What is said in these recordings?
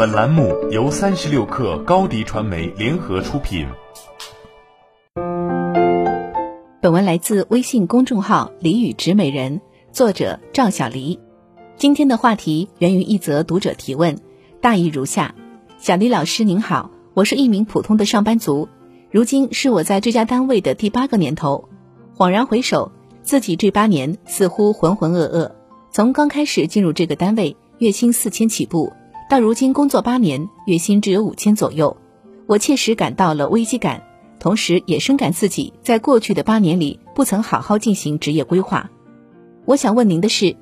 本栏目由三十六氪高低传媒联合出品。本文来自微信公众号“李宇植美人”，作者赵小黎。今天的话题源于一则读者提问，大意如下：小黎老师您好，我是一名普通的上班族，如今是我在这家单位的第八个年头。恍然回首，自己这八年似乎浑浑噩噩。从刚开始进入这个单位，月薪四千起步，到如今工作八年，月薪只有五千左右，我切实感到了危机感，同时也深感自己在过去的八年里不曾好好进行职业规划。我想问您的是，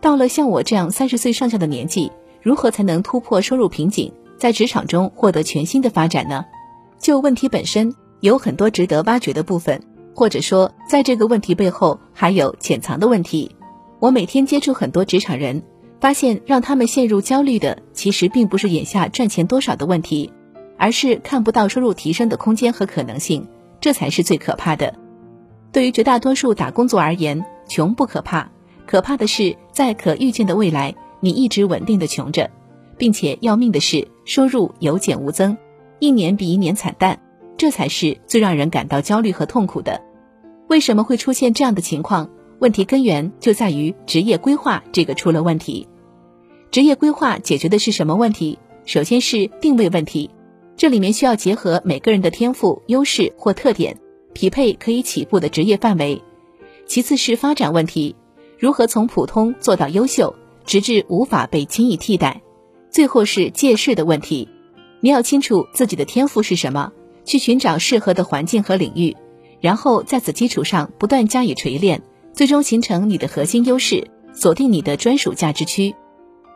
到了像我这样三十岁上下的年纪，如何才能突破收入瓶颈，在职场中获得全新的发展呢？就问题本身，有很多值得挖掘的部分。或者说，在这个问题背后还有潜藏的问题。我每天接触很多职场人，发现让他们陷入焦虑的，其实并不是眼下赚钱多少的问题，而是看不到收入提升的空间和可能性，这才是最可怕的。对于绝大多数打工族而言，穷不可怕，可怕的是在可预见的未来，你一直稳定的穷着，并且要命的是收入有减无增，一年比一年惨淡。这才是最让人感到焦虑和痛苦的。为什么会出现这样的情况？问题根源就在于职业规划这个出了问题。职业规划解决的是什么问题？首先是定位问题，这里面需要结合每个人的天赋、优势或特点，匹配可以起步的职业范围。其次是发展问题，如何从普通做到优秀，直至无法被轻易替代。最后是借势的问题，你要清楚自己的天赋是什么。去寻找适合的环境和领域，然后在此基础上不断加以锤炼，最终形成你的核心优势，锁定你的专属价值区。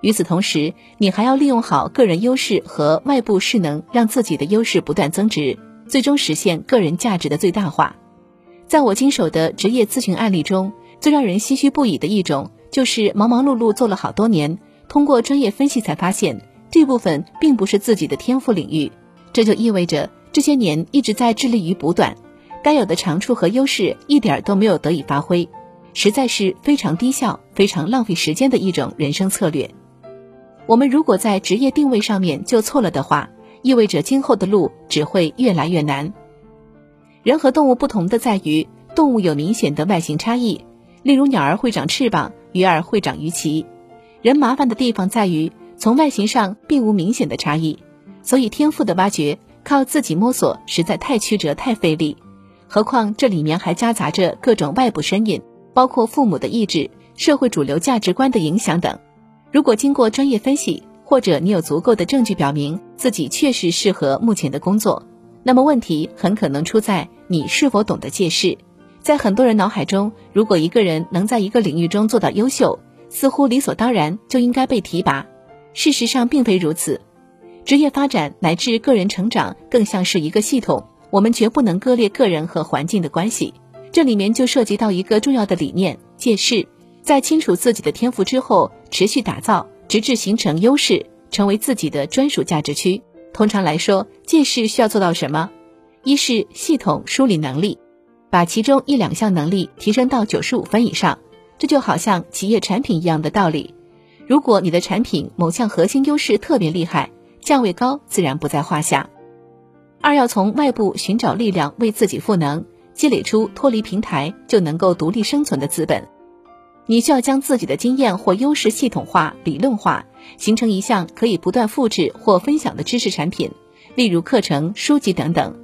与此同时，你还要利用好个人优势和外部势能，让自己的优势不断增值，最终实现个人价值的最大化。在我经手的职业咨询案例中，最让人唏嘘不已的一种，就是忙忙碌碌做了好多年，通过专业分析才发现，这部分并不是自己的天赋领域，这就意味着。这些年一直在致力于补短，该有的长处和优势一点都没有得以发挥，实在是非常低效、非常浪费时间的一种人生策略。我们如果在职业定位上面就错了的话，意味着今后的路只会越来越难。人和动物不同的在于，动物有明显的外形差异，例如鸟儿会长翅膀，鱼儿会长鱼鳍。人麻烦的地方在于，从外形上并无明显的差异，所以天赋的挖掘。靠自己摸索实在太曲折太费力，何况这里面还夹杂着各种外部声音，包括父母的意志、社会主流价值观的影响等。如果经过专业分析，或者你有足够的证据表明自己确实适合目前的工作，那么问题很可能出在你是否懂得借势。在很多人脑海中，如果一个人能在一个领域中做到优秀，似乎理所当然就应该被提拔。事实上并非如此。职业发展乃至个人成长更像是一个系统，我们绝不能割裂个人和环境的关系。这里面就涉及到一个重要的理念：借势。在清楚自己的天赋之后，持续打造，直至形成优势，成为自己的专属价值区。通常来说，借势需要做到什么？一是系统梳理能力，把其中一两项能力提升到九十五分以上。这就好像企业产品一样的道理。如果你的产品某项核心优势特别厉害，价位高自然不在话下。二要从外部寻找力量为自己赋能，积累出脱离平台就能够独立生存的资本。你需要将自己的经验或优势系统化、理论化，形成一项可以不断复制或分享的知识产品，例如课程、书籍等等。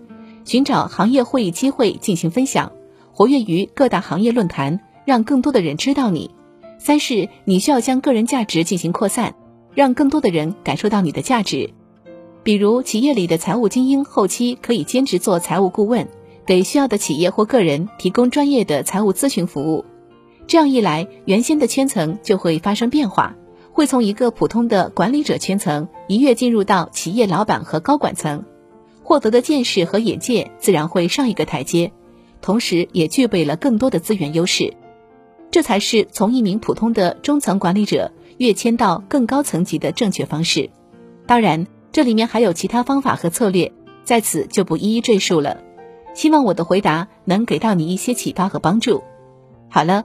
寻找行业会议机会进行分享，活跃于各大行业论坛，让更多的人知道你。三是你需要将个人价值进行扩散。让更多的人感受到你的价值，比如企业里的财务精英后期可以兼职做财务顾问，给需要的企业或个人提供专业的财务咨询服务。这样一来，原先的圈层就会发生变化，会从一个普通的管理者圈层一跃进入到企业老板和高管层，获得的见识和眼界自然会上一个台阶，同时也具备了更多的资源优势。这才是从一名普通的中层管理者。跃迁到更高层级的正确方式，当然这里面还有其他方法和策略，在此就不一一赘述了。希望我的回答能给到你一些启发和帮助。好了，